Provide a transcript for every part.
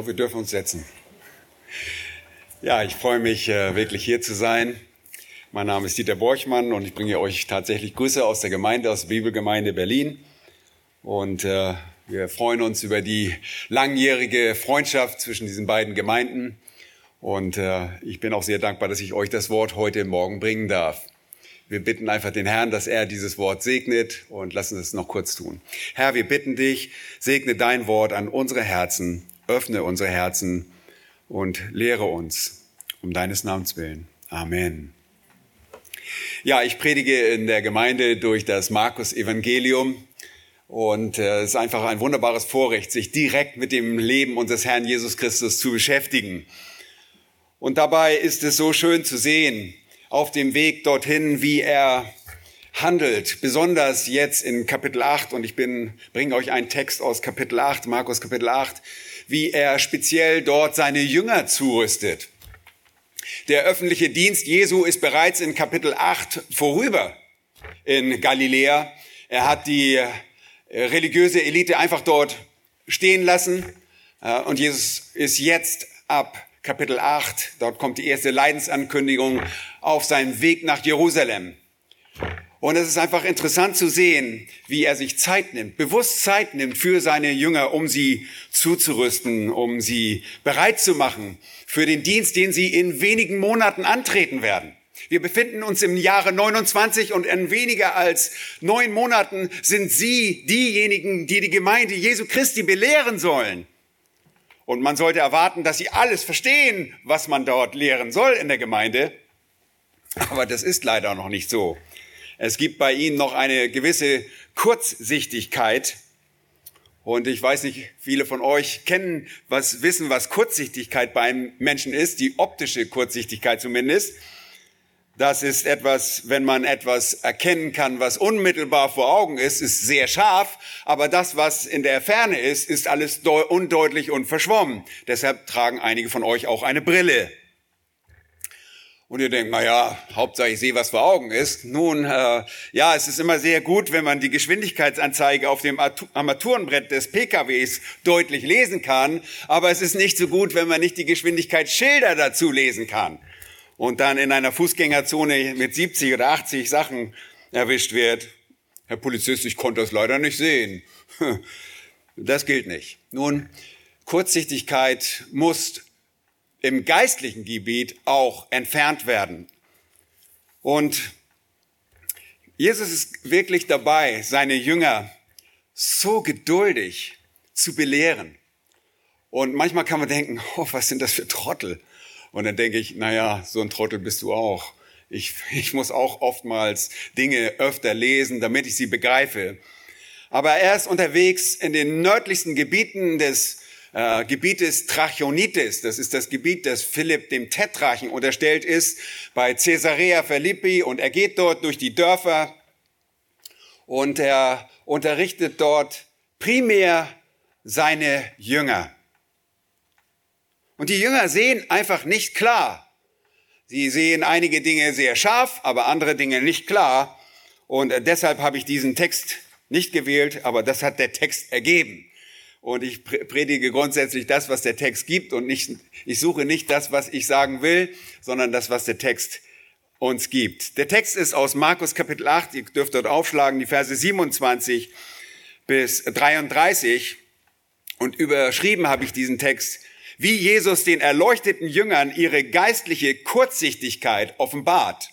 glaube, wir dürfen uns setzen. Ja, ich freue mich äh, wirklich hier zu sein. Mein Name ist Dieter Borchmann und ich bringe euch tatsächlich Grüße aus der Gemeinde, aus Bibelgemeinde Berlin. Und äh, wir freuen uns über die langjährige Freundschaft zwischen diesen beiden Gemeinden. Und äh, ich bin auch sehr dankbar, dass ich euch das Wort heute Morgen bringen darf. Wir bitten einfach den Herrn, dass er dieses Wort segnet und lassen es noch kurz tun. Herr, wir bitten dich, segne dein Wort an unsere Herzen, öffne unsere Herzen und lehre uns um deines Namens willen. Amen. Ja, ich predige in der Gemeinde durch das Markus Evangelium und äh, es ist einfach ein wunderbares Vorrecht, sich direkt mit dem Leben unseres Herrn Jesus Christus zu beschäftigen. Und dabei ist es so schön zu sehen, auf dem Weg dorthin, wie er handelt, besonders jetzt in Kapitel 8 und ich bin bringe euch einen Text aus Kapitel 8, Markus Kapitel 8, wie er speziell dort seine Jünger zurüstet. Der öffentliche Dienst Jesu ist bereits in Kapitel 8 vorüber in Galiläa. Er hat die äh, religiöse Elite einfach dort stehen lassen äh, und Jesus ist jetzt ab Kapitel 8, dort kommt die erste Leidensankündigung auf seinem Weg nach Jerusalem. Und es ist einfach interessant zu sehen, wie er sich Zeit nimmt, bewusst Zeit nimmt für seine Jünger, um sie zuzurüsten, um sie bereit zu machen für den Dienst, den sie in wenigen Monaten antreten werden. Wir befinden uns im Jahre 29 und in weniger als neun Monaten sind Sie diejenigen, die die Gemeinde Jesu Christi belehren sollen. Und man sollte erwarten, dass Sie alles verstehen, was man dort lehren soll in der Gemeinde. Aber das ist leider noch nicht so. Es gibt bei ihnen noch eine gewisse Kurzsichtigkeit. Und ich weiß nicht, viele von euch kennen, was wissen, was Kurzsichtigkeit beim Menschen ist, die optische Kurzsichtigkeit zumindest. Das ist etwas, wenn man etwas erkennen kann, was unmittelbar vor Augen ist, ist sehr scharf, aber das, was in der Ferne ist, ist alles undeutlich und verschwommen. Deshalb tragen einige von euch auch eine Brille und ihr denkt, na ja, Hauptsache ich sehe, was vor Augen ist. Nun, äh, ja, es ist immer sehr gut, wenn man die Geschwindigkeitsanzeige auf dem Armaturenbrett des PKWs deutlich lesen kann, aber es ist nicht so gut, wenn man nicht die Geschwindigkeitsschilder dazu lesen kann und dann in einer Fußgängerzone mit 70 oder 80 Sachen erwischt wird. Herr Polizist, ich konnte das leider nicht sehen. Das gilt nicht. Nun, Kurzsichtigkeit muss im geistlichen Gebiet auch entfernt werden. Und Jesus ist wirklich dabei, seine Jünger so geduldig zu belehren. Und manchmal kann man denken, oh, was sind das für Trottel? Und dann denke ich, naja, so ein Trottel bist du auch. Ich, ich muss auch oftmals Dinge öfter lesen, damit ich sie begreife. Aber er ist unterwegs in den nördlichsten Gebieten des äh, Gebiet des Trachonitis. Das ist das Gebiet, das Philipp dem Tetrachen unterstellt ist, bei Caesarea Philippi. Und er geht dort durch die Dörfer und er unterrichtet dort primär seine Jünger. Und die Jünger sehen einfach nicht klar. Sie sehen einige Dinge sehr scharf, aber andere Dinge nicht klar. Und deshalb habe ich diesen Text nicht gewählt, aber das hat der Text ergeben. Und ich predige grundsätzlich das, was der Text gibt und nicht, ich suche nicht das, was ich sagen will, sondern das, was der Text uns gibt. Der Text ist aus Markus Kapitel 8, ihr dürft dort aufschlagen, die Verse 27 bis 33 und überschrieben habe ich diesen Text, wie Jesus den erleuchteten Jüngern ihre geistliche Kurzsichtigkeit offenbart.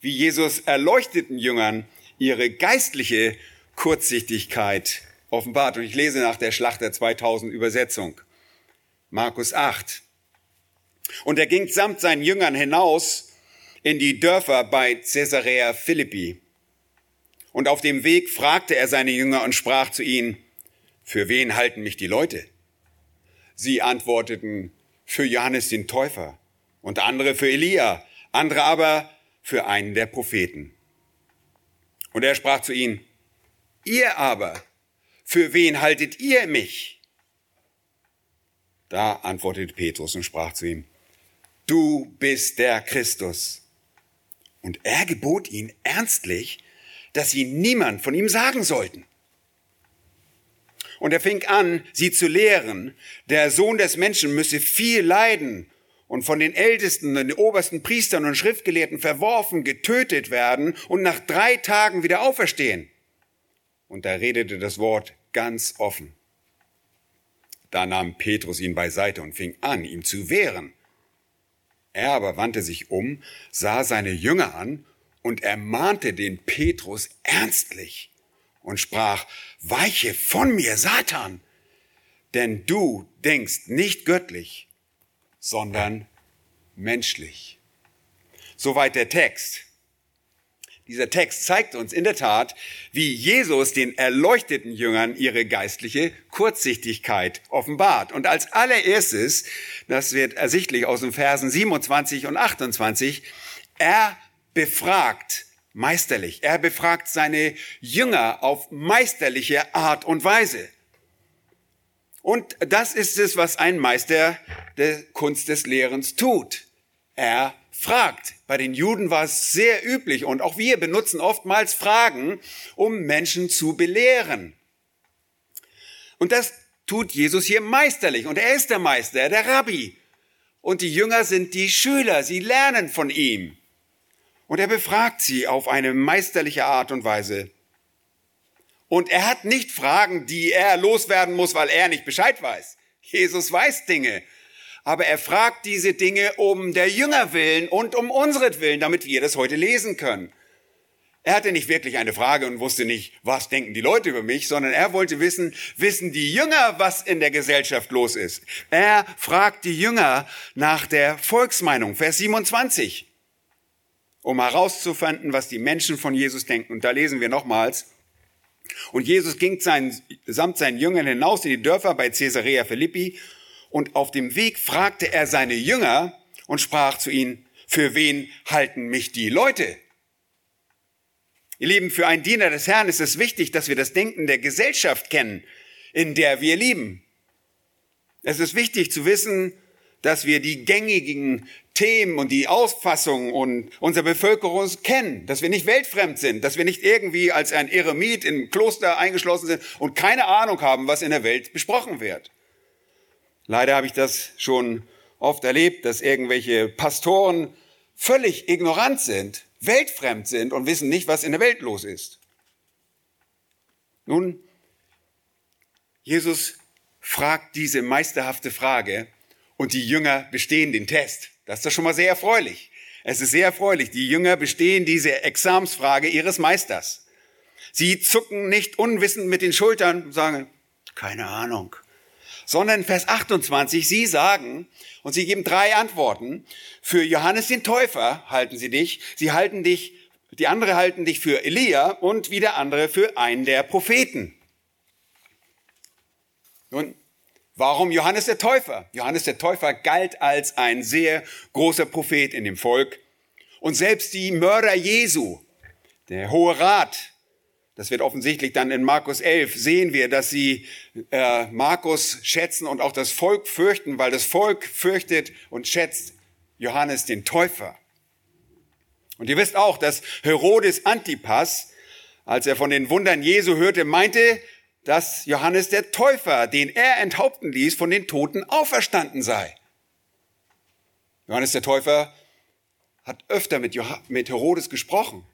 Wie Jesus erleuchteten Jüngern ihre geistliche Kurzsichtigkeit offenbart. Und ich lese nach der Schlachter 2000 Übersetzung. Markus 8. Und er ging samt seinen Jüngern hinaus in die Dörfer bei Caesarea Philippi. Und auf dem Weg fragte er seine Jünger und sprach zu ihnen, für wen halten mich die Leute? Sie antworteten, für Johannes den Täufer und andere für Elia, andere aber für einen der Propheten. Und er sprach zu ihnen, ihr aber, für wen haltet ihr mich? Da antwortete Petrus und sprach zu ihm, du bist der Christus. Und er gebot ihnen ernstlich, dass sie niemand von ihm sagen sollten. Und er fing an, sie zu lehren. Der Sohn des Menschen müsse viel leiden und von den Ältesten, den obersten Priestern und Schriftgelehrten verworfen, getötet werden und nach drei Tagen wieder auferstehen. Und da redete das Wort ganz offen. Da nahm Petrus ihn beiseite und fing an, ihm zu wehren. Er aber wandte sich um, sah seine Jünger an und ermahnte den Petrus ernstlich und sprach, weiche von mir, Satan, denn du denkst nicht göttlich, sondern menschlich. Soweit der Text. Dieser Text zeigt uns in der Tat, wie Jesus den erleuchteten Jüngern ihre geistliche Kurzsichtigkeit offenbart. Und als allererstes, das wird ersichtlich aus den Versen 27 und 28, er befragt meisterlich. Er befragt seine Jünger auf meisterliche Art und Weise. Und das ist es, was ein Meister der Kunst des Lehrens tut. Er fragt. Bei den Juden war es sehr üblich und auch wir benutzen oftmals Fragen, um Menschen zu belehren. Und das tut Jesus hier meisterlich. Und er ist der Meister, der Rabbi. Und die Jünger sind die Schüler. Sie lernen von ihm. Und er befragt sie auf eine meisterliche Art und Weise. Und er hat nicht Fragen, die er loswerden muss, weil er nicht Bescheid weiß. Jesus weiß Dinge. Aber er fragt diese Dinge um der Jünger willen und um unseren damit wir das heute lesen können. Er hatte nicht wirklich eine Frage und wusste nicht, was denken die Leute über mich, sondern er wollte wissen, wissen die Jünger, was in der Gesellschaft los ist. Er fragt die Jünger nach der Volksmeinung, Vers 27 um herauszufinden, was die Menschen von Jesus denken. Und da lesen wir nochmals. Und Jesus ging sein, samt seinen Jüngern hinaus in die Dörfer bei Caesarea Philippi und auf dem Weg fragte er seine Jünger und sprach zu ihnen, für wen halten mich die Leute? Ihr Lieben, für einen Diener des Herrn ist es wichtig, dass wir das Denken der Gesellschaft kennen, in der wir lieben. Es ist wichtig zu wissen, dass wir die gängigen Themen und die Auffassungen und unserer Bevölkerung kennen, dass wir nicht weltfremd sind, dass wir nicht irgendwie als ein Eremit im Kloster eingeschlossen sind und keine Ahnung haben, was in der Welt besprochen wird. Leider habe ich das schon oft erlebt, dass irgendwelche Pastoren völlig ignorant sind, weltfremd sind und wissen nicht, was in der Welt los ist. Nun, Jesus fragt diese meisterhafte Frage, und die Jünger bestehen den Test. Das ist doch schon mal sehr erfreulich. Es ist sehr erfreulich. Die Jünger bestehen diese Examsfrage ihres Meisters. Sie zucken nicht unwissend mit den Schultern und sagen, keine Ahnung. Sondern Vers 28, sie sagen, und sie geben drei Antworten. Für Johannes den Täufer halten sie dich. Sie halten dich, die andere halten dich für Elia und wieder andere für einen der Propheten. Nun, Warum Johannes der Täufer? Johannes der Täufer galt als ein sehr großer Prophet in dem Volk. Und selbst die Mörder Jesu, der Hohe Rat, das wird offensichtlich dann in Markus 11, sehen wir, dass sie äh, Markus schätzen und auch das Volk fürchten, weil das Volk fürchtet und schätzt Johannes den Täufer. Und ihr wisst auch, dass Herodes Antipas, als er von den Wundern Jesu hörte, meinte, dass Johannes der Täufer, den er enthaupten ließ, von den Toten auferstanden sei. Johannes der Täufer hat öfter mit, mit Herodes gesprochen.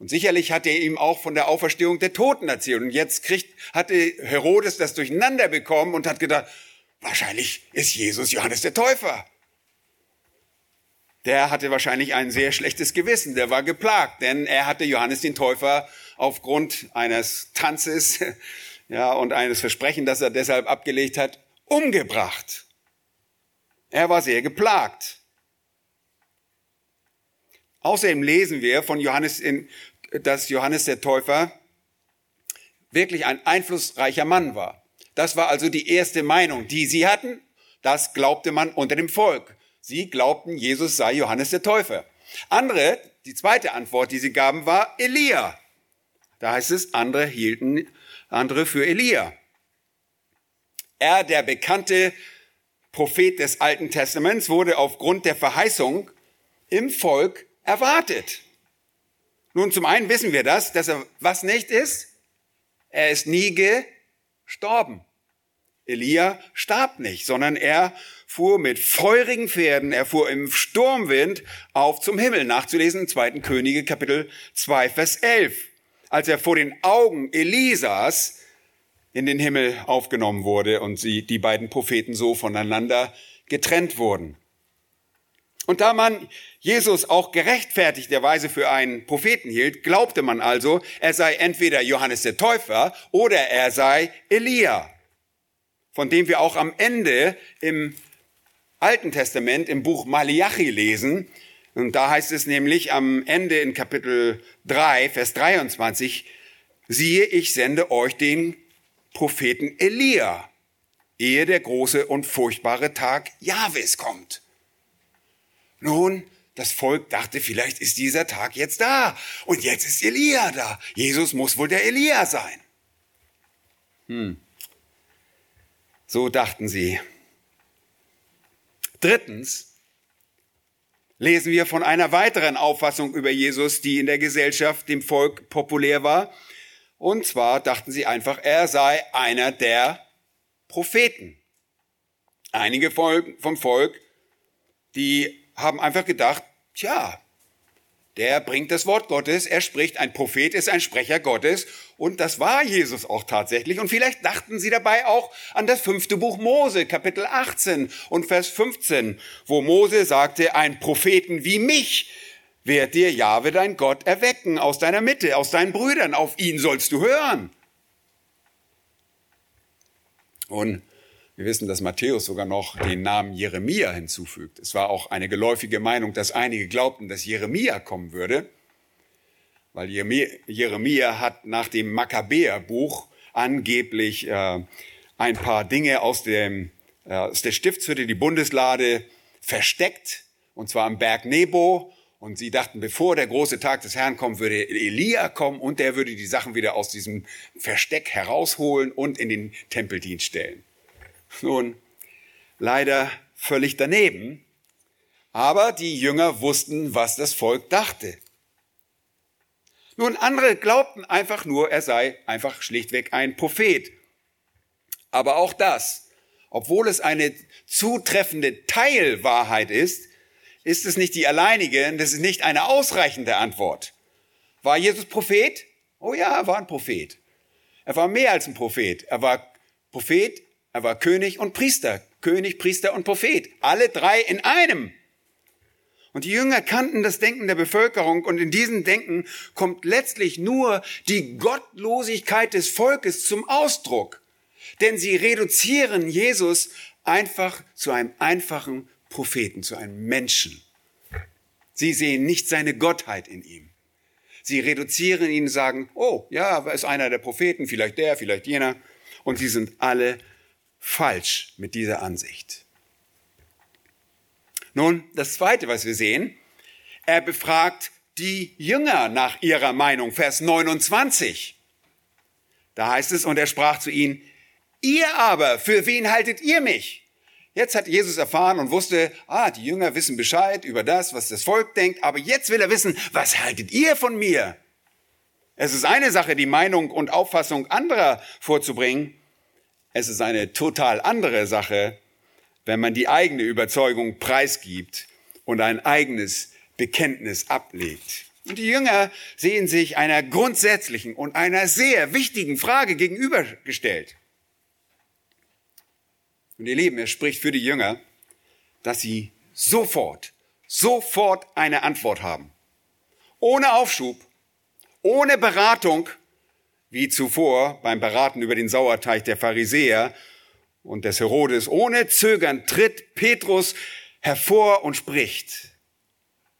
Und sicherlich hat er ihm auch von der Auferstehung der Toten erzählt. Und jetzt kriegt, hatte Herodes das durcheinander bekommen und hat gedacht, wahrscheinlich ist Jesus Johannes der Täufer. Der hatte wahrscheinlich ein sehr schlechtes Gewissen, der war geplagt, denn er hatte Johannes den Täufer aufgrund eines Tanzes ja, und eines Versprechen, das er deshalb abgelegt hat, umgebracht. Er war sehr geplagt. Außerdem lesen wir von Johannes, in, dass Johannes der Täufer wirklich ein einflussreicher Mann war. Das war also die erste Meinung, die sie hatten. Das glaubte man unter dem Volk. Sie glaubten, Jesus sei Johannes der Täufer. Andere, die zweite Antwort, die sie gaben, war Elia. Da heißt es, andere hielten andere für Elia. Er, der bekannte Prophet des Alten Testaments, wurde aufgrund der Verheißung im Volk erwartet. Nun, zum einen wissen wir das, dass er was nicht ist. Er ist nie gestorben. Elia starb nicht, sondern er fuhr mit feurigen Pferden, er fuhr im Sturmwind auf zum Himmel, nachzulesen im 2. Könige Kapitel 2, Vers 11. Als er vor den Augen Elisas in den Himmel aufgenommen wurde und sie, die beiden Propheten so voneinander getrennt wurden. Und da man Jesus auch gerechtfertigterweise für einen Propheten hielt, glaubte man also, er sei entweder Johannes der Täufer oder er sei Elia, von dem wir auch am Ende im Alten Testament im Buch Malachi lesen. Und da heißt es nämlich am Ende in Kapitel 3, Vers 23, siehe, ich sende euch den Propheten Elia, ehe der große und furchtbare Tag Jahwes kommt. Nun, das Volk dachte, vielleicht ist dieser Tag jetzt da. Und jetzt ist Elia da. Jesus muss wohl der Elia sein. Hm. So dachten sie. Drittens lesen wir von einer weiteren Auffassung über Jesus, die in der Gesellschaft dem Volk populär war. Und zwar dachten sie einfach, er sei einer der Propheten. Einige vom Volk, die haben einfach gedacht, tja, der bringt das Wort Gottes, er spricht, ein Prophet ist ein Sprecher Gottes und das war Jesus auch tatsächlich. Und vielleicht dachten sie dabei auch an das fünfte Buch Mose, Kapitel 18 und Vers 15, wo Mose sagte, ein Propheten wie mich wird dir Jahwe dein Gott erwecken aus deiner Mitte, aus deinen Brüdern, auf ihn sollst du hören. Und wir wissen, dass Matthäus sogar noch den Namen Jeremia hinzufügt. Es war auch eine geläufige Meinung, dass einige glaubten, dass Jeremia kommen würde, weil Jeremia hat nach dem Makkabäerbuch angeblich äh, ein paar Dinge aus, dem, äh, aus der Stiftshütte, die Bundeslade, versteckt, und zwar am Berg Nebo. Und sie dachten, bevor der große Tag des Herrn kommt, würde Elia kommen und der würde die Sachen wieder aus diesem Versteck herausholen und in den Tempeldienst stellen. Nun, leider völlig daneben. Aber die Jünger wussten, was das Volk dachte. Nun, andere glaubten einfach nur, er sei einfach schlichtweg ein Prophet. Aber auch das, obwohl es eine zutreffende Teilwahrheit ist, ist es nicht die alleinige, das ist nicht eine ausreichende Antwort. War Jesus Prophet? Oh ja, er war ein Prophet. Er war mehr als ein Prophet. Er war Prophet, er war König und Priester. König, Priester und Prophet. Alle drei in einem. Und die Jünger kannten das Denken der Bevölkerung und in diesem Denken kommt letztlich nur die Gottlosigkeit des Volkes zum Ausdruck. Denn sie reduzieren Jesus einfach zu einem einfachen Propheten, zu einem Menschen. Sie sehen nicht seine Gottheit in ihm. Sie reduzieren ihn und sagen, oh ja, ist einer der Propheten, vielleicht der, vielleicht jener. Und sie sind alle falsch mit dieser Ansicht. Nun, das Zweite, was wir sehen, er befragt die Jünger nach ihrer Meinung, Vers 29. Da heißt es, und er sprach zu ihnen, ihr aber, für wen haltet ihr mich? Jetzt hat Jesus erfahren und wusste, ah, die Jünger wissen Bescheid über das, was das Volk denkt, aber jetzt will er wissen, was haltet ihr von mir? Es ist eine Sache, die Meinung und Auffassung anderer vorzubringen, es ist eine total andere Sache, wenn man die eigene Überzeugung preisgibt und ein eigenes Bekenntnis ablegt. Und die Jünger sehen sich einer grundsätzlichen und einer sehr wichtigen Frage gegenübergestellt. Und ihr Lieben, er spricht für die Jünger, dass sie sofort, sofort eine Antwort haben. Ohne Aufschub, ohne Beratung wie zuvor beim Beraten über den Sauerteig der Pharisäer und des Herodes. Ohne Zögern tritt Petrus hervor und spricht.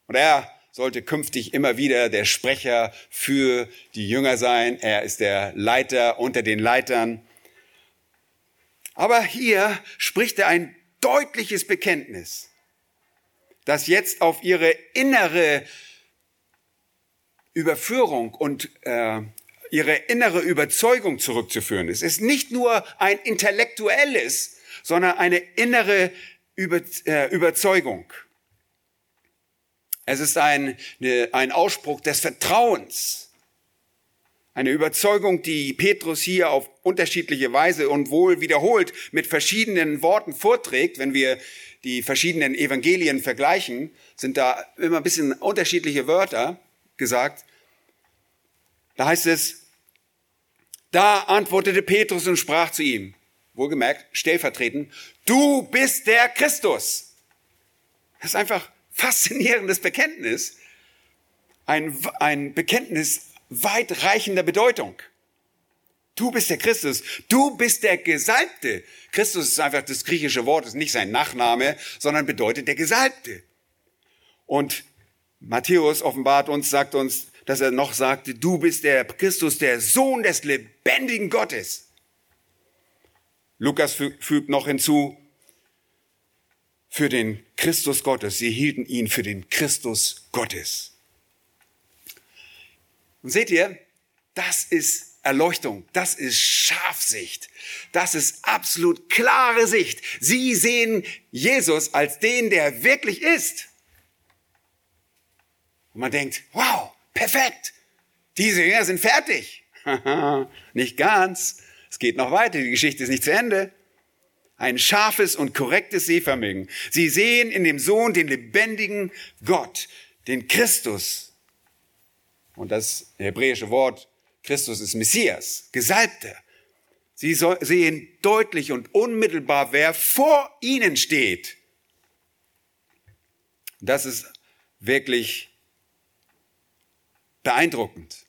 Und er sollte künftig immer wieder der Sprecher für die Jünger sein. Er ist der Leiter unter den Leitern. Aber hier spricht er ein deutliches Bekenntnis, das jetzt auf ihre innere Überführung und äh, ihre innere Überzeugung zurückzuführen ist. Es ist nicht nur ein intellektuelles, sondern eine innere Über, äh, Überzeugung. Es ist ein, eine, ein Ausspruch des Vertrauens, Eine Überzeugung, die Petrus hier auf unterschiedliche Weise und wohl wiederholt mit verschiedenen Worten vorträgt. Wenn wir die verschiedenen Evangelien vergleichen, sind da immer ein bisschen unterschiedliche Wörter gesagt. Da heißt es, da antwortete Petrus und sprach zu ihm, wohlgemerkt, stellvertretend, du bist der Christus. Das ist einfach faszinierendes Bekenntnis. Ein, ein Bekenntnis weitreichender Bedeutung. Du bist der Christus. Du bist der Gesalbte. Christus ist einfach das griechische Wort, ist nicht sein Nachname, sondern bedeutet der Gesalbte. Und Matthäus offenbart uns, sagt uns, dass er noch sagte, du bist der Christus, der Sohn des lebendigen Gottes. Lukas fügt noch hinzu, für den Christus Gottes. Sie hielten ihn für den Christus Gottes. Und seht ihr, das ist Erleuchtung, das ist Scharfsicht, das ist absolut klare Sicht. Sie sehen Jesus als den, der wirklich ist. Und man denkt, wow, perfekt, diese Jünger sind fertig. nicht ganz, es geht noch weiter, die Geschichte ist nicht zu Ende ein scharfes und korrektes Sehvermögen. Sie sehen in dem Sohn den lebendigen Gott, den Christus. Und das hebräische Wort Christus ist Messias, Gesalbter. Sie sehen deutlich und unmittelbar, wer vor ihnen steht. Das ist wirklich beeindruckend.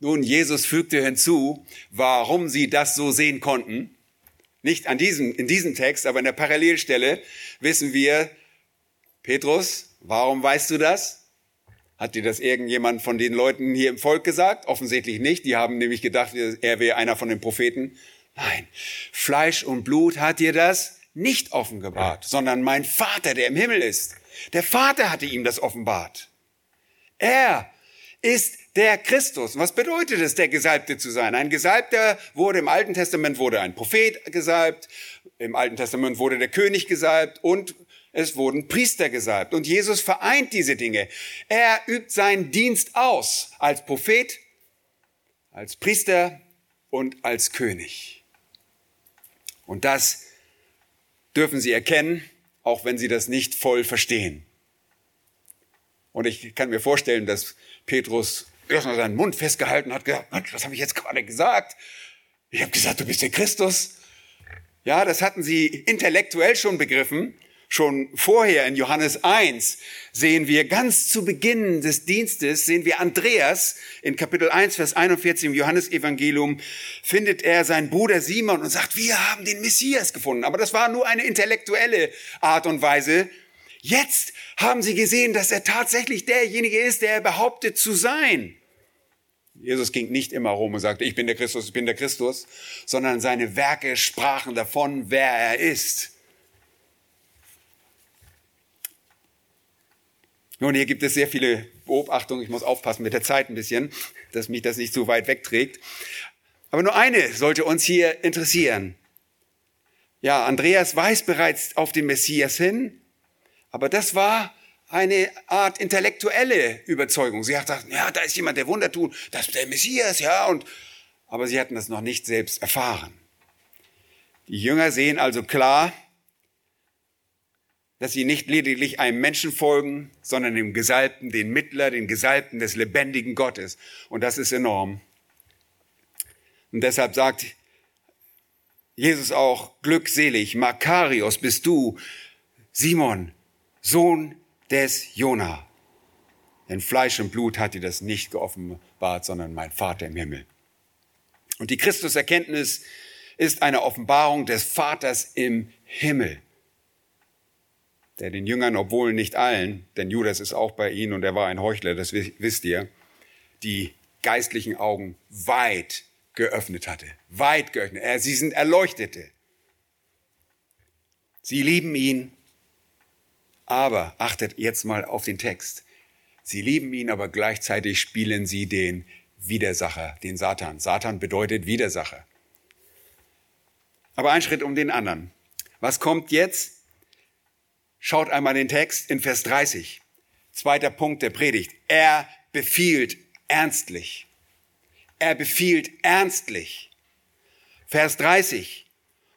Nun, Jesus fügte hinzu, warum sie das so sehen konnten. Nicht an diesem, in diesem Text, aber in der Parallelstelle wissen wir, Petrus, warum weißt du das? Hat dir das irgendjemand von den Leuten hier im Volk gesagt? Offensichtlich nicht. Die haben nämlich gedacht, er wäre einer von den Propheten. Nein, Fleisch und Blut hat dir das nicht offenbart, sondern mein Vater, der im Himmel ist. Der Vater hatte ihm das offenbart. Er ist der Christus. Was bedeutet es, der Gesalbte zu sein? Ein Gesalbter wurde im Alten Testament wurde ein Prophet gesalbt, im Alten Testament wurde der König gesalbt und es wurden Priester gesalbt. Und Jesus vereint diese Dinge. Er übt seinen Dienst aus als Prophet, als Priester und als König. Und das dürfen Sie erkennen, auch wenn Sie das nicht voll verstehen. Und ich kann mir vorstellen, dass Petrus erstmal seinen Mund festgehalten hat, gesagt, was habe ich jetzt gerade gesagt? Ich habe gesagt, du bist der Christus. Ja, das hatten sie intellektuell schon begriffen. Schon vorher in Johannes 1 sehen wir ganz zu Beginn des Dienstes, sehen wir Andreas in Kapitel 1, Vers 41 im Johannesevangelium, findet er seinen Bruder Simon und sagt, wir haben den Messias gefunden. Aber das war nur eine intellektuelle Art und Weise. Jetzt haben sie gesehen, dass er tatsächlich derjenige ist, der er behauptet zu sein. Jesus ging nicht immer rum und sagte, ich bin der Christus, ich bin der Christus, sondern seine Werke sprachen davon, wer er ist. Nun, hier gibt es sehr viele Beobachtungen. Ich muss aufpassen mit der Zeit ein bisschen, dass mich das nicht zu weit wegträgt. Aber nur eine sollte uns hier interessieren. Ja, Andreas weist bereits auf den Messias hin, aber das war eine Art intellektuelle Überzeugung. Sie hat gesagt, ja, da ist jemand, der Wunder tut, das ist der Messias, ja, und, aber sie hatten das noch nicht selbst erfahren. Die Jünger sehen also klar, dass sie nicht lediglich einem Menschen folgen, sondern dem Gesalbten, den Mittler, den Gesalbten des lebendigen Gottes. Und das ist enorm. Und deshalb sagt Jesus auch, glückselig, Makarios bist du, Simon, Sohn des Jona. Denn Fleisch und Blut hat dir das nicht geoffenbart, sondern mein Vater im Himmel. Und die Christuserkenntnis ist eine Offenbarung des Vaters im Himmel, der den Jüngern, obwohl nicht allen, denn Judas ist auch bei ihnen und er war ein Heuchler, das wisst ihr, die geistlichen Augen weit geöffnet hatte. Weit geöffnet. Sie sind Erleuchtete. Sie lieben ihn aber achtet jetzt mal auf den Text. Sie lieben ihn, aber gleichzeitig spielen sie den Widersacher, den Satan. Satan bedeutet Widersacher. Aber ein Schritt um den anderen. Was kommt jetzt? Schaut einmal den Text in Vers 30. Zweiter Punkt der Predigt. Er befiehlt ernstlich. er befiehlt ernstlich. Vers 30.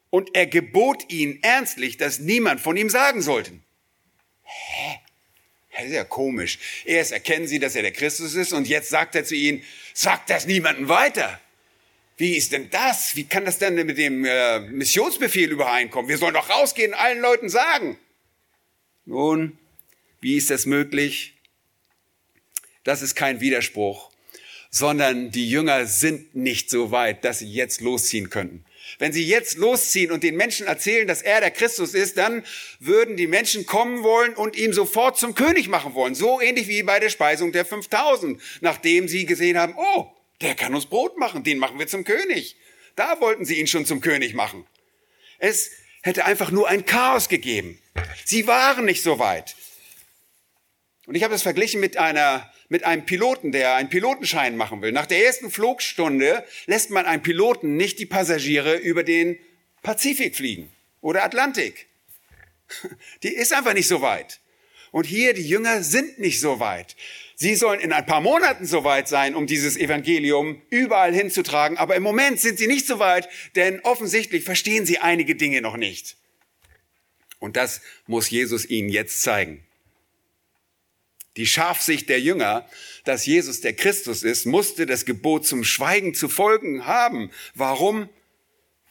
Und er gebot ihnen ernstlich, dass niemand von ihm sagen sollten. Hä? Das ist ja komisch. Erst erkennen sie, dass er der Christus ist und jetzt sagt er zu ihnen, sagt das niemandem weiter. Wie ist denn das? Wie kann das denn mit dem äh, Missionsbefehl übereinkommen? Wir sollen doch rausgehen und allen Leuten sagen. Nun, wie ist das möglich? Das ist kein Widerspruch, sondern die Jünger sind nicht so weit, dass sie jetzt losziehen könnten. Wenn sie jetzt losziehen und den Menschen erzählen, dass er der Christus ist, dann würden die Menschen kommen wollen und ihn sofort zum König machen wollen. So ähnlich wie bei der Speisung der 5000, nachdem sie gesehen haben, oh, der kann uns Brot machen, den machen wir zum König. Da wollten sie ihn schon zum König machen. Es hätte einfach nur ein Chaos gegeben. Sie waren nicht so weit. Und ich habe das verglichen mit einer mit einem Piloten, der einen Pilotenschein machen will. Nach der ersten Flugstunde lässt man einen Piloten nicht die Passagiere über den Pazifik fliegen oder Atlantik. Die ist einfach nicht so weit. Und hier, die Jünger sind nicht so weit. Sie sollen in ein paar Monaten so weit sein, um dieses Evangelium überall hinzutragen. Aber im Moment sind sie nicht so weit, denn offensichtlich verstehen sie einige Dinge noch nicht. Und das muss Jesus ihnen jetzt zeigen. Die Scharfsicht der Jünger, dass Jesus der Christus ist, musste das Gebot zum Schweigen zu folgen haben. Warum?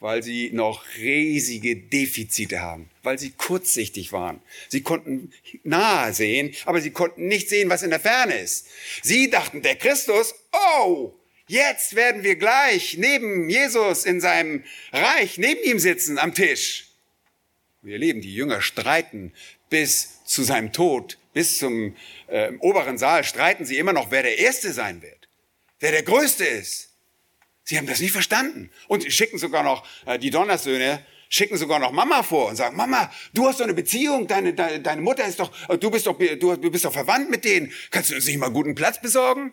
Weil sie noch riesige Defizite haben, weil sie kurzsichtig waren. Sie konnten nahe sehen, aber sie konnten nicht sehen, was in der Ferne ist. Sie dachten, der Christus, oh, jetzt werden wir gleich neben Jesus in seinem Reich, neben ihm sitzen am Tisch. Wir leben, die Jünger streiten bis zu seinem Tod bis zum äh, oberen Saal streiten sie immer noch, wer der Erste sein wird, wer der Größte ist. Sie haben das nicht verstanden und schicken sogar noch äh, die Donnersöhne schicken sogar noch Mama vor und sagen, Mama, du hast doch eine Beziehung, deine, deine, deine Mutter ist doch, äh, du bist doch, du, bist doch verwandt mit denen. Kannst du uns nicht mal guten Platz besorgen?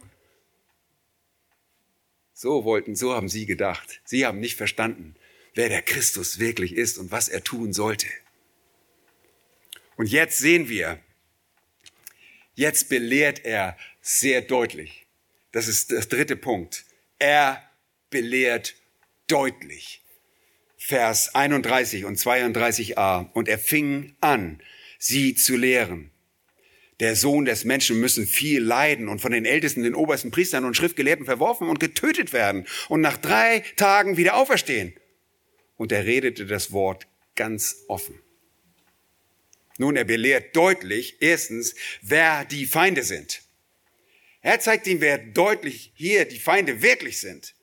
So wollten, so haben sie gedacht. Sie haben nicht verstanden, wer der Christus wirklich ist und was er tun sollte. Und jetzt sehen wir, Jetzt belehrt er sehr deutlich. Das ist das dritte Punkt. Er belehrt deutlich. Vers 31 und 32a. Und er fing an, sie zu lehren. Der Sohn des Menschen müssen viel leiden und von den Ältesten, den obersten Priestern und Schriftgelehrten verworfen und getötet werden und nach drei Tagen wieder auferstehen. Und er redete das Wort ganz offen. Nun, er belehrt deutlich, erstens, wer die Feinde sind. Er zeigt ihnen, wer deutlich hier die Feinde wirklich sind.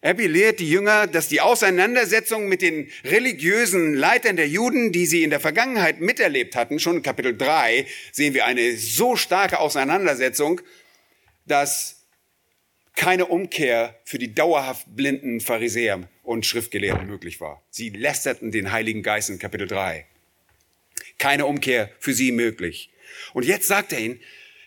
Er belehrt die Jünger, dass die Auseinandersetzung mit den religiösen Leitern der Juden, die sie in der Vergangenheit miterlebt hatten, schon in Kapitel 3 sehen wir eine so starke Auseinandersetzung, dass keine Umkehr für die dauerhaft blinden Pharisäer und Schriftgelehrten möglich war. Sie lästerten den Heiligen Geist in Kapitel 3 keine Umkehr für sie möglich. Und jetzt sagt er ihnen,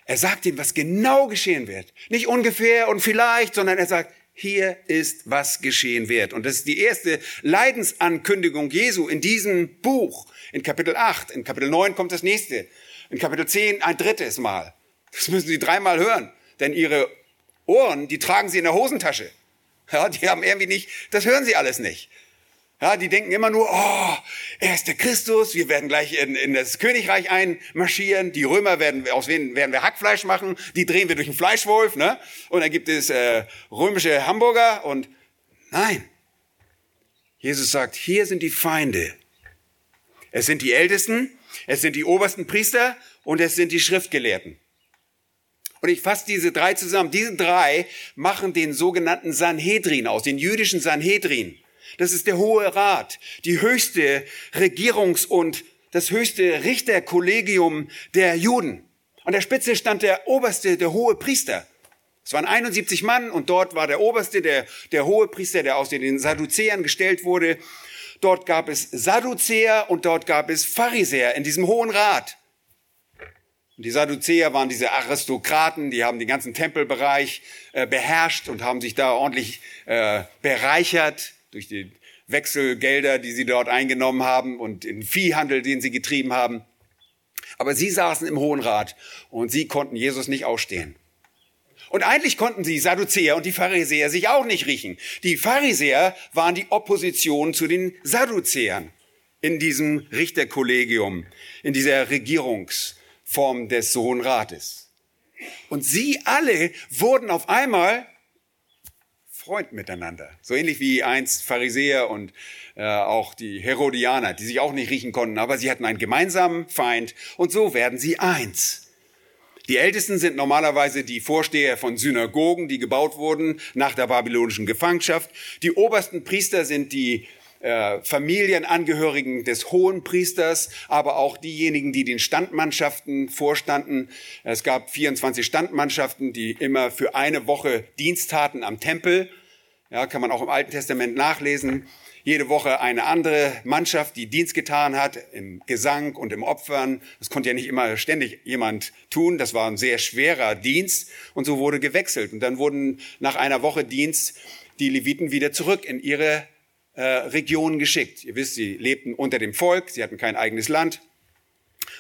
er sagt ihnen, was genau geschehen wird. Nicht ungefähr und vielleicht, sondern er sagt, hier ist, was geschehen wird. Und das ist die erste Leidensankündigung Jesu in diesem Buch. In Kapitel 8, in Kapitel 9 kommt das nächste. In Kapitel 10 ein drittes Mal. Das müssen Sie dreimal hören. Denn Ihre Ohren, die tragen Sie in der Hosentasche. Ja, die haben irgendwie nicht, das hören Sie alles nicht. Ja, die denken immer nur, oh, er ist der Christus, wir werden gleich in, in das Königreich einmarschieren, die Römer werden, aus wen werden wir Hackfleisch machen, die drehen wir durch einen Fleischwolf, ne? Und dann gibt es äh, römische Hamburger und nein. Jesus sagt, hier sind die Feinde. Es sind die Ältesten, es sind die obersten Priester und es sind die Schriftgelehrten. Und ich fasse diese drei zusammen. Diese drei machen den sogenannten Sanhedrin aus, den jüdischen Sanhedrin. Das ist der Hohe Rat, die höchste Regierungs- und das höchste Richterkollegium der Juden. An der Spitze stand der oberste, der hohe Priester. Es waren 71 Mann und dort war der oberste, der, der hohe Priester, der aus den Sadduzäern gestellt wurde. Dort gab es Sadduzäer und dort gab es Pharisäer in diesem Hohen Rat. Und die Sadduzäer waren diese Aristokraten, die haben den ganzen Tempelbereich äh, beherrscht und haben sich da ordentlich äh, bereichert durch die Wechselgelder, die sie dort eingenommen haben und den Viehhandel, den sie getrieben haben. Aber sie saßen im Hohen Rat und sie konnten Jesus nicht ausstehen. Und eigentlich konnten die Sadduzäer und die Pharisäer sich auch nicht riechen. Die Pharisäer waren die Opposition zu den Sadduzäern in diesem Richterkollegium, in dieser Regierungsform des Hohen Rates. Und sie alle wurden auf einmal Freund miteinander. So ähnlich wie einst Pharisäer und äh, auch die Herodianer, die sich auch nicht riechen konnten, aber sie hatten einen gemeinsamen Feind und so werden sie eins. Die Ältesten sind normalerweise die Vorsteher von Synagogen, die gebaut wurden nach der babylonischen Gefangenschaft. Die obersten Priester sind die äh, Familienangehörigen des hohen Priesters, aber auch diejenigen, die den Standmannschaften vorstanden. Es gab 24 Standmannschaften, die immer für eine Woche Dienst taten am Tempel. Ja, kann man auch im Alten Testament nachlesen. Jede Woche eine andere Mannschaft, die Dienst getan hat im Gesang und im Opfern. Das konnte ja nicht immer ständig jemand tun. Das war ein sehr schwerer Dienst und so wurde gewechselt. Und dann wurden nach einer Woche Dienst die Leviten wieder zurück in ihre äh, Region geschickt. Ihr wisst, sie lebten unter dem Volk, sie hatten kein eigenes Land.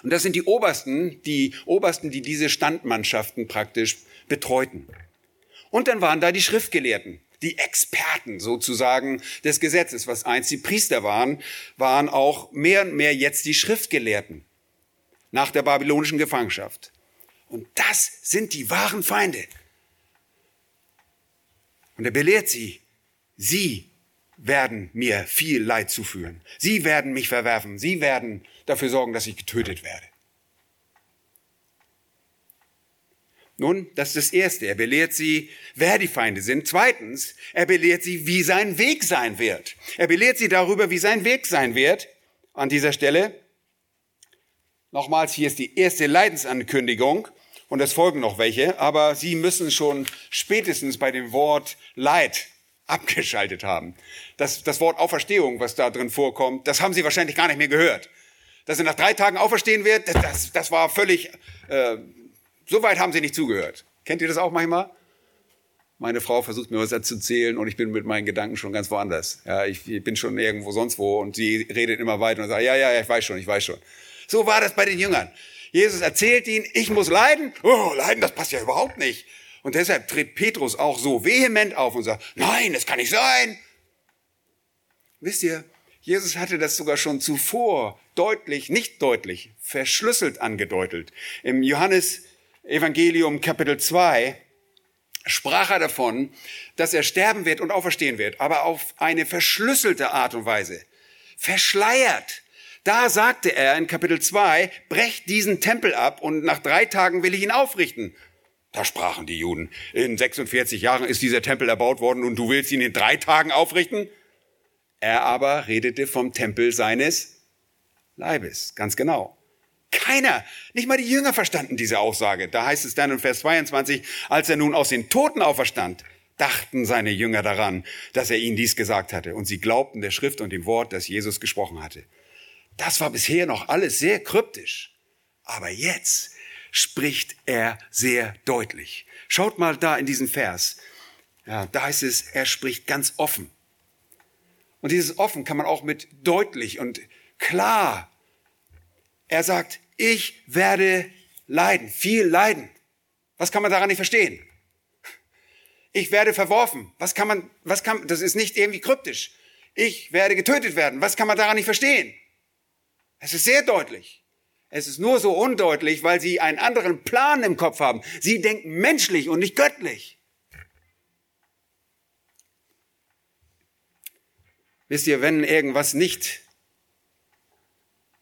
Und das sind die Obersten, die Obersten, die diese Standmannschaften praktisch betreuten. Und dann waren da die Schriftgelehrten die Experten sozusagen des Gesetzes, was einst die Priester waren, waren auch mehr und mehr jetzt die Schriftgelehrten nach der babylonischen Gefangenschaft. Und das sind die wahren Feinde. Und er belehrt sie, sie werden mir viel Leid zuführen. Sie werden mich verwerfen. Sie werden dafür sorgen, dass ich getötet werde. Nun, das ist das Erste. Er belehrt sie, wer die Feinde sind. Zweitens, er belehrt sie, wie sein Weg sein wird. Er belehrt sie darüber, wie sein Weg sein wird. An dieser Stelle. Nochmals, hier ist die erste Leidensankündigung und es folgen noch welche, aber Sie müssen schon spätestens bei dem Wort Leid abgeschaltet haben. Das, das Wort Auferstehung, was da drin vorkommt, das haben Sie wahrscheinlich gar nicht mehr gehört. Dass er nach drei Tagen auferstehen wird, das, das, das war völlig äh, so weit haben sie nicht zugehört. Kennt ihr das auch manchmal? Meine Frau versucht mir was zu zählen und ich bin mit meinen Gedanken schon ganz woanders. Ja, ich, bin schon irgendwo sonst wo und sie redet immer weiter und sagt, ja, ja, ja, ich weiß schon, ich weiß schon. So war das bei den Jüngern. Jesus erzählt ihnen, ich muss leiden. Oh, leiden, das passt ja überhaupt nicht. Und deshalb tritt Petrus auch so vehement auf und sagt, nein, das kann nicht sein. Wisst ihr, Jesus hatte das sogar schon zuvor deutlich, nicht deutlich, verschlüsselt angedeutet. Im Johannes Evangelium Kapitel 2 sprach er davon, dass er sterben wird und auferstehen wird, aber auf eine verschlüsselte Art und Weise, verschleiert. Da sagte er in Kapitel 2, brecht diesen Tempel ab und nach drei Tagen will ich ihn aufrichten. Da sprachen die Juden, in 46 Jahren ist dieser Tempel erbaut worden und du willst ihn in drei Tagen aufrichten? Er aber redete vom Tempel seines Leibes, ganz genau. Keiner, nicht mal die Jünger verstanden diese Aussage. Da heißt es dann in Vers 22, als er nun aus den Toten auferstand, dachten seine Jünger daran, dass er ihnen dies gesagt hatte. Und sie glaubten der Schrift und dem Wort, das Jesus gesprochen hatte. Das war bisher noch alles sehr kryptisch. Aber jetzt spricht er sehr deutlich. Schaut mal da in diesen Vers. Ja, da heißt es, er spricht ganz offen. Und dieses offen kann man auch mit deutlich und klar er sagt, ich werde leiden, viel leiden. Was kann man daran nicht verstehen? Ich werde verworfen. Was kann man, was kann, das ist nicht irgendwie kryptisch. Ich werde getötet werden. Was kann man daran nicht verstehen? Es ist sehr deutlich. Es ist nur so undeutlich, weil sie einen anderen Plan im Kopf haben. Sie denken menschlich und nicht göttlich. Wisst ihr, wenn irgendwas nicht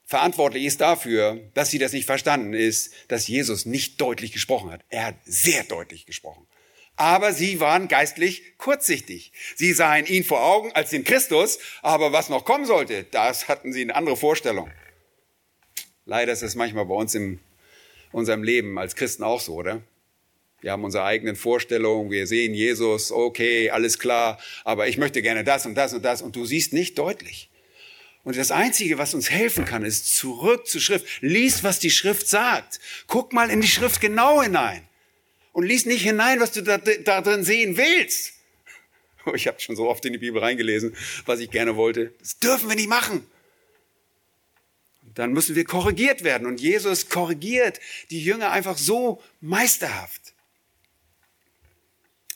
verantwortlich ist dafür, dass sie das nicht verstanden ist, dass Jesus nicht deutlich gesprochen hat. Er hat sehr deutlich gesprochen. Aber sie waren geistlich kurzsichtig. Sie sahen ihn vor Augen als den Christus, aber was noch kommen sollte, das hatten sie eine andere Vorstellung. Leider ist es manchmal bei uns in unserem Leben als Christen auch so, oder? Wir haben unsere eigenen Vorstellungen, wir sehen Jesus, okay, alles klar, aber ich möchte gerne das und das und das und du siehst nicht deutlich. Und das Einzige, was uns helfen kann, ist zurück zur Schrift. Lies, was die Schrift sagt. Guck mal in die Schrift genau hinein. Und lies nicht hinein, was du da, da drin sehen willst. Ich habe schon so oft in die Bibel reingelesen, was ich gerne wollte. Das dürfen wir nicht machen. Dann müssen wir korrigiert werden. Und Jesus korrigiert die Jünger einfach so meisterhaft.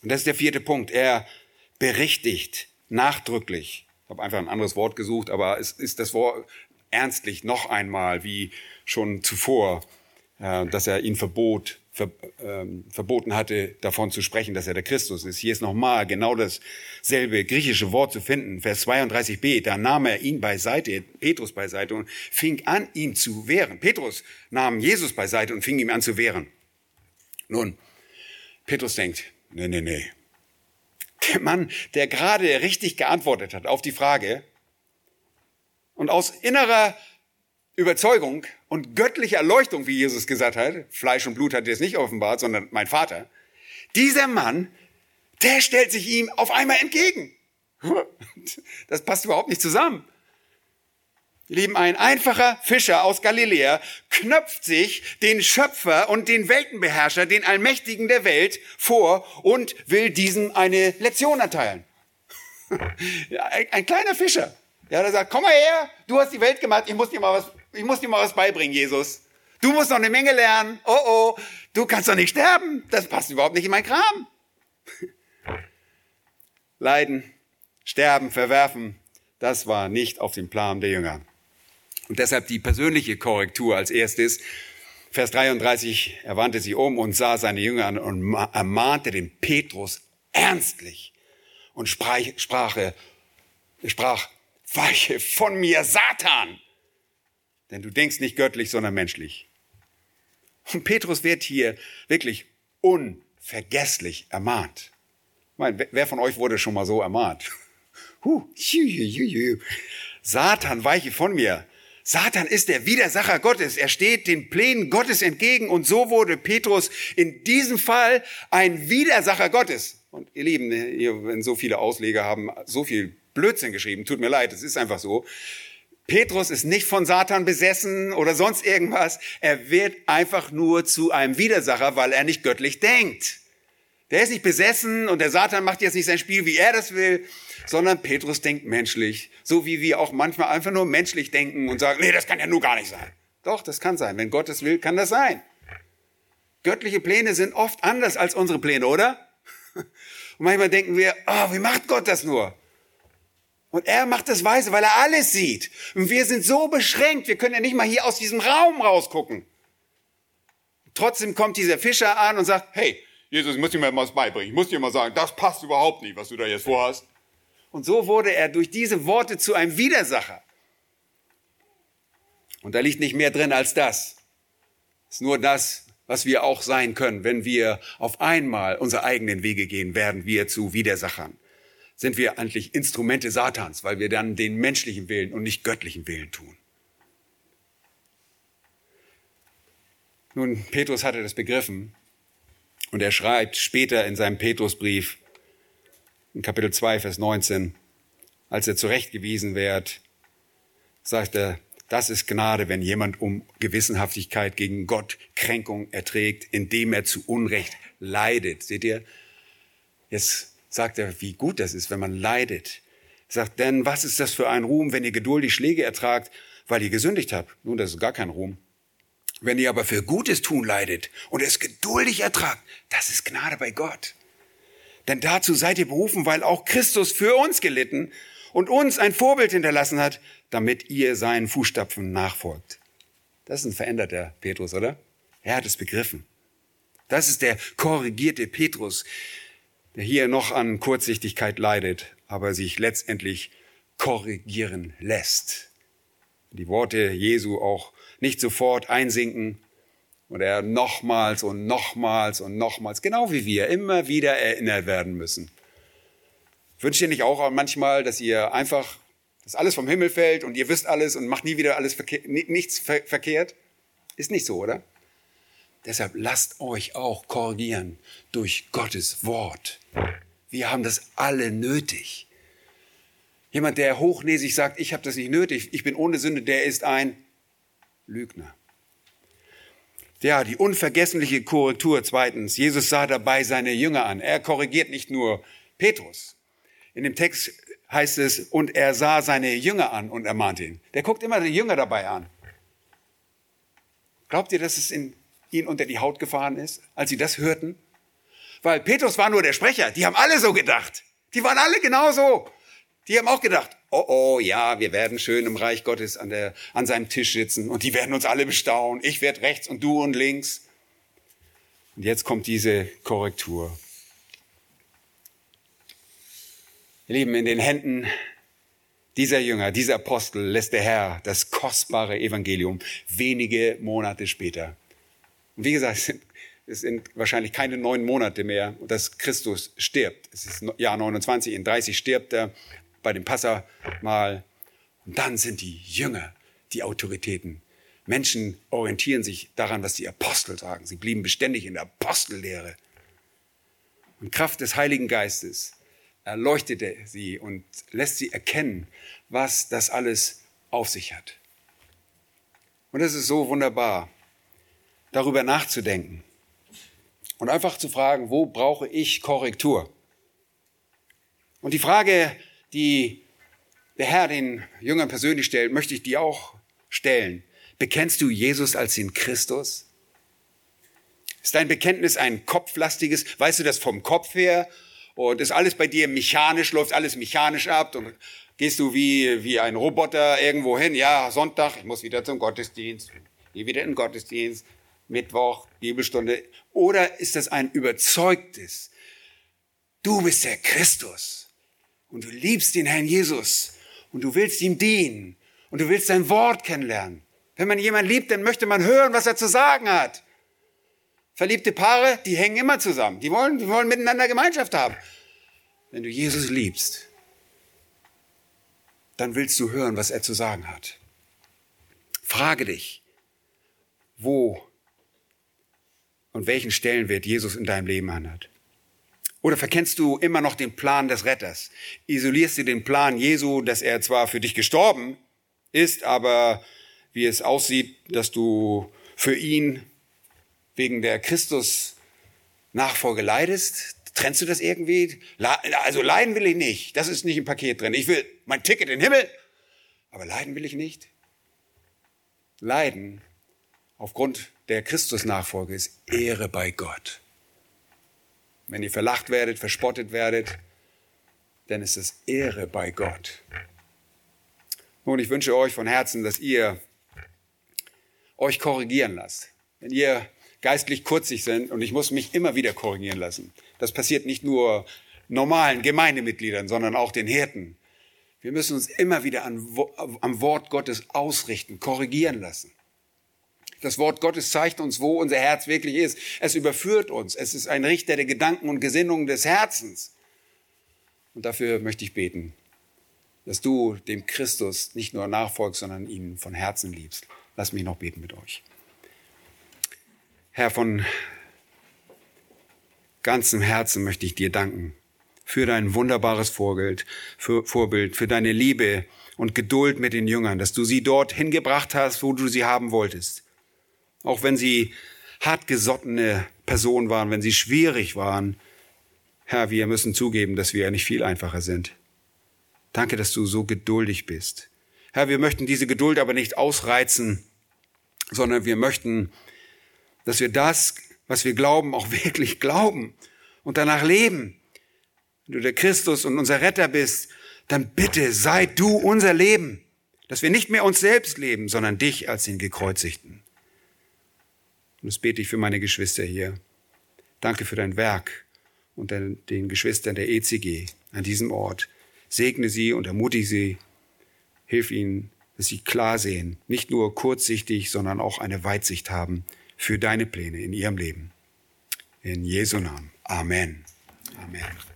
Und das ist der vierte Punkt. Er berichtigt nachdrücklich. Habe einfach ein anderes Wort gesucht, aber es ist das Wort ernstlich noch einmal, wie schon zuvor, äh, dass er ihn verbot, ver, ähm, verboten hatte, davon zu sprechen, dass er der Christus ist. Hier ist nochmal genau dasselbe griechische Wort zu finden. Vers 32b, da nahm er ihn beiseite, Petrus beiseite und fing an, ihn zu wehren. Petrus nahm Jesus beiseite und fing ihm an zu wehren. Nun, Petrus denkt, nee, nee, nee. Der Mann, der gerade richtig geantwortet hat auf die Frage und aus innerer Überzeugung und göttlicher Erleuchtung, wie Jesus gesagt hat, Fleisch und Blut hat er es nicht offenbart, sondern mein Vater, dieser Mann, der stellt sich ihm auf einmal entgegen. Das passt überhaupt nicht zusammen. Lieben, ein einfacher Fischer aus Galiläa knöpft sich den Schöpfer und den Weltenbeherrscher, den Allmächtigen der Welt vor und will diesem eine Lektion erteilen. ein, ein, kleiner Fischer. Ja, der sagt, komm mal her, du hast die Welt gemacht, ich muss dir mal was, ich muss dir mal was beibringen, Jesus. Du musst noch eine Menge lernen. Oh oh, du kannst doch nicht sterben. Das passt überhaupt nicht in mein Kram. Leiden, sterben, verwerfen, das war nicht auf dem Plan der Jünger. Und deshalb die persönliche Korrektur als erstes. Vers 33, er wandte sich um und sah seine Jünger an und ermahnte den Petrus ernstlich und sprach, sprach, sprach, weiche von mir, Satan! Denn du denkst nicht göttlich, sondern menschlich. Und Petrus wird hier wirklich unvergesslich ermahnt. Ich meine, wer von euch wurde schon mal so ermahnt? Huh, Satan, weiche von mir. Satan ist der Widersacher Gottes. Er steht den Plänen Gottes entgegen und so wurde Petrus in diesem Fall ein Widersacher Gottes. Und ihr Lieben, wenn so viele Ausleger haben so viel Blödsinn geschrieben, tut mir leid, es ist einfach so. Petrus ist nicht von Satan besessen oder sonst irgendwas. Er wird einfach nur zu einem Widersacher, weil er nicht göttlich denkt. Der ist nicht besessen und der Satan macht jetzt nicht sein Spiel, wie er das will, sondern Petrus denkt menschlich, so wie wir auch manchmal einfach nur menschlich denken und sagen, nee, das kann ja nur gar nicht sein. Doch, das kann sein. Wenn Gott es will, kann das sein. Göttliche Pläne sind oft anders als unsere Pläne, oder? Und manchmal denken wir, oh, wie macht Gott das nur? Und er macht das weise, weil er alles sieht. Und wir sind so beschränkt, wir können ja nicht mal hier aus diesem Raum rausgucken. Trotzdem kommt dieser Fischer an und sagt, hey, Jesus, ich muss dir mal was beibringen. Ich muss dir mal sagen, das passt überhaupt nicht, was du da jetzt vorhast. Und so wurde er durch diese Worte zu einem Widersacher. Und da liegt nicht mehr drin als das. Es ist nur das, was wir auch sein können, wenn wir auf einmal unsere eigenen Wege gehen, werden wir zu Widersachern. Sind wir eigentlich Instrumente Satans, weil wir dann den menschlichen Willen und nicht göttlichen Willen tun. Nun, Petrus hatte das begriffen und er schreibt später in seinem Petrusbrief, in Kapitel 2, Vers 19, als er zurechtgewiesen wird, sagt er, das ist Gnade, wenn jemand um Gewissenhaftigkeit gegen Gott Kränkung erträgt, indem er zu Unrecht leidet. Seht ihr? Jetzt sagt er, wie gut das ist, wenn man leidet. Er sagt, denn was ist das für ein Ruhm, wenn ihr geduldig Schläge ertragt, weil ihr gesündigt habt? Nun, das ist gar kein Ruhm. Wenn ihr aber für Gutes tun leidet und es geduldig ertragt, das ist Gnade bei Gott. Denn dazu seid ihr berufen, weil auch Christus für uns gelitten und uns ein Vorbild hinterlassen hat, damit ihr seinen Fußstapfen nachfolgt. Das ist ein veränderter Petrus, oder? Er hat es begriffen. Das ist der korrigierte Petrus, der hier noch an Kurzsichtigkeit leidet, aber sich letztendlich korrigieren lässt. Die Worte Jesu auch nicht sofort einsinken, und er nochmals und nochmals und nochmals, genau wie wir, immer wieder erinnert werden müssen. Wünscht ihr nicht auch manchmal, dass ihr einfach, dass alles vom Himmel fällt und ihr wisst alles und macht nie wieder alles verkehrt, nichts verkehrt? Ist nicht so, oder? Deshalb lasst euch auch korrigieren durch Gottes Wort. Wir haben das alle nötig. Jemand, der hochnäsig sagt, ich habe das nicht nötig, ich bin ohne Sünde, der ist ein Lügner. Ja, die unvergessliche Korrektur zweitens. Jesus sah dabei seine Jünger an. Er korrigiert nicht nur Petrus. In dem Text heißt es, und er sah seine Jünger an und ermahnte ihn. Der guckt immer die Jünger dabei an. Glaubt ihr, dass es in ihn unter die Haut gefahren ist, als sie das hörten? Weil Petrus war nur der Sprecher. Die haben alle so gedacht. Die waren alle genauso. Die haben auch gedacht, oh oh, ja, wir werden schön im Reich Gottes an, der, an seinem Tisch sitzen und die werden uns alle bestaunen. Ich werde rechts und du und links. Und jetzt kommt diese Korrektur. Ihr Lieben, in den Händen dieser Jünger, dieser Apostel lässt der Herr das kostbare Evangelium wenige Monate später. Und wie gesagt, es sind wahrscheinlich keine neun Monate mehr, dass Christus stirbt. Es ist Jahr 29, in 30 stirbt er bei dem Passamal. Und dann sind die Jünger die Autoritäten. Menschen orientieren sich daran, was die Apostel sagen. Sie blieben beständig in der Apostellehre. Und Kraft des Heiligen Geistes erleuchtete sie und lässt sie erkennen, was das alles auf sich hat. Und es ist so wunderbar, darüber nachzudenken und einfach zu fragen, wo brauche ich Korrektur? Und die Frage, die der Herr den Jüngern persönlich stellt, möchte ich dir auch stellen. Bekennst du Jesus als den Christus? Ist dein Bekenntnis ein kopflastiges? Weißt du das vom Kopf her? Und ist alles bei dir mechanisch, läuft alles mechanisch ab? Und gehst du wie, wie ein Roboter irgendwo hin? Ja, Sonntag, ich muss wieder zum Gottesdienst. Geh wieder in den Gottesdienst. Mittwoch, Bibelstunde. Oder ist das ein überzeugtes, du bist der Christus und du liebst den Herrn Jesus und du willst ihm dienen und du willst sein Wort kennenlernen. Wenn man jemanden liebt, dann möchte man hören, was er zu sagen hat. Verliebte Paare, die hängen immer zusammen. Die wollen, die wollen miteinander Gemeinschaft haben. Wenn du Jesus liebst, dann willst du hören, was er zu sagen hat. Frage dich, wo und welchen Stellenwert Jesus in deinem Leben hat. Oder verkennst du immer noch den Plan des Retters? Isolierst du den Plan Jesu, dass er zwar für dich gestorben ist, aber wie es aussieht, dass du für ihn wegen der Christus Nachfolge leidest? Trennst du das irgendwie? Also leiden will ich nicht. Das ist nicht im Paket drin. Ich will mein Ticket in den Himmel. Aber leiden will ich nicht. Leiden aufgrund der Christusnachfolge ist Ehre bei Gott. Wenn ihr verlacht werdet, verspottet werdet, dann ist es Ehre bei Gott. Nun, ich wünsche euch von Herzen, dass ihr euch korrigieren lasst. Wenn ihr geistlich kurzig sind, und ich muss mich immer wieder korrigieren lassen. Das passiert nicht nur normalen Gemeindemitgliedern, sondern auch den Hirten. Wir müssen uns immer wieder am Wort Gottes ausrichten, korrigieren lassen. Das Wort Gottes zeigt uns, wo unser Herz wirklich ist. Es überführt uns. Es ist ein Richter der Gedanken und Gesinnungen des Herzens. Und dafür möchte ich beten, dass du dem Christus nicht nur nachfolgst, sondern ihn von Herzen liebst. Lass mich noch beten mit euch. Herr, von ganzem Herzen möchte ich dir danken für dein wunderbares Vorbild, für, Vorbild, für deine Liebe und Geduld mit den Jüngern, dass du sie dort hingebracht hast, wo du sie haben wolltest. Auch wenn sie hartgesottene Personen waren, wenn sie schwierig waren. Herr, wir müssen zugeben, dass wir ja nicht viel einfacher sind. Danke, dass du so geduldig bist. Herr, wir möchten diese Geduld aber nicht ausreizen, sondern wir möchten, dass wir das, was wir glauben, auch wirklich glauben und danach leben. Wenn du der Christus und unser Retter bist, dann bitte sei du unser Leben, dass wir nicht mehr uns selbst leben, sondern dich als den Gekreuzigten. Und das bete ich für meine Geschwister hier. Danke für dein Werk und den Geschwistern der ECG an diesem Ort. Segne sie und ermutige sie. Hilf ihnen, dass sie klar sehen, nicht nur kurzsichtig, sondern auch eine Weitsicht haben für deine Pläne in ihrem Leben. In Jesu Namen. Amen. Amen.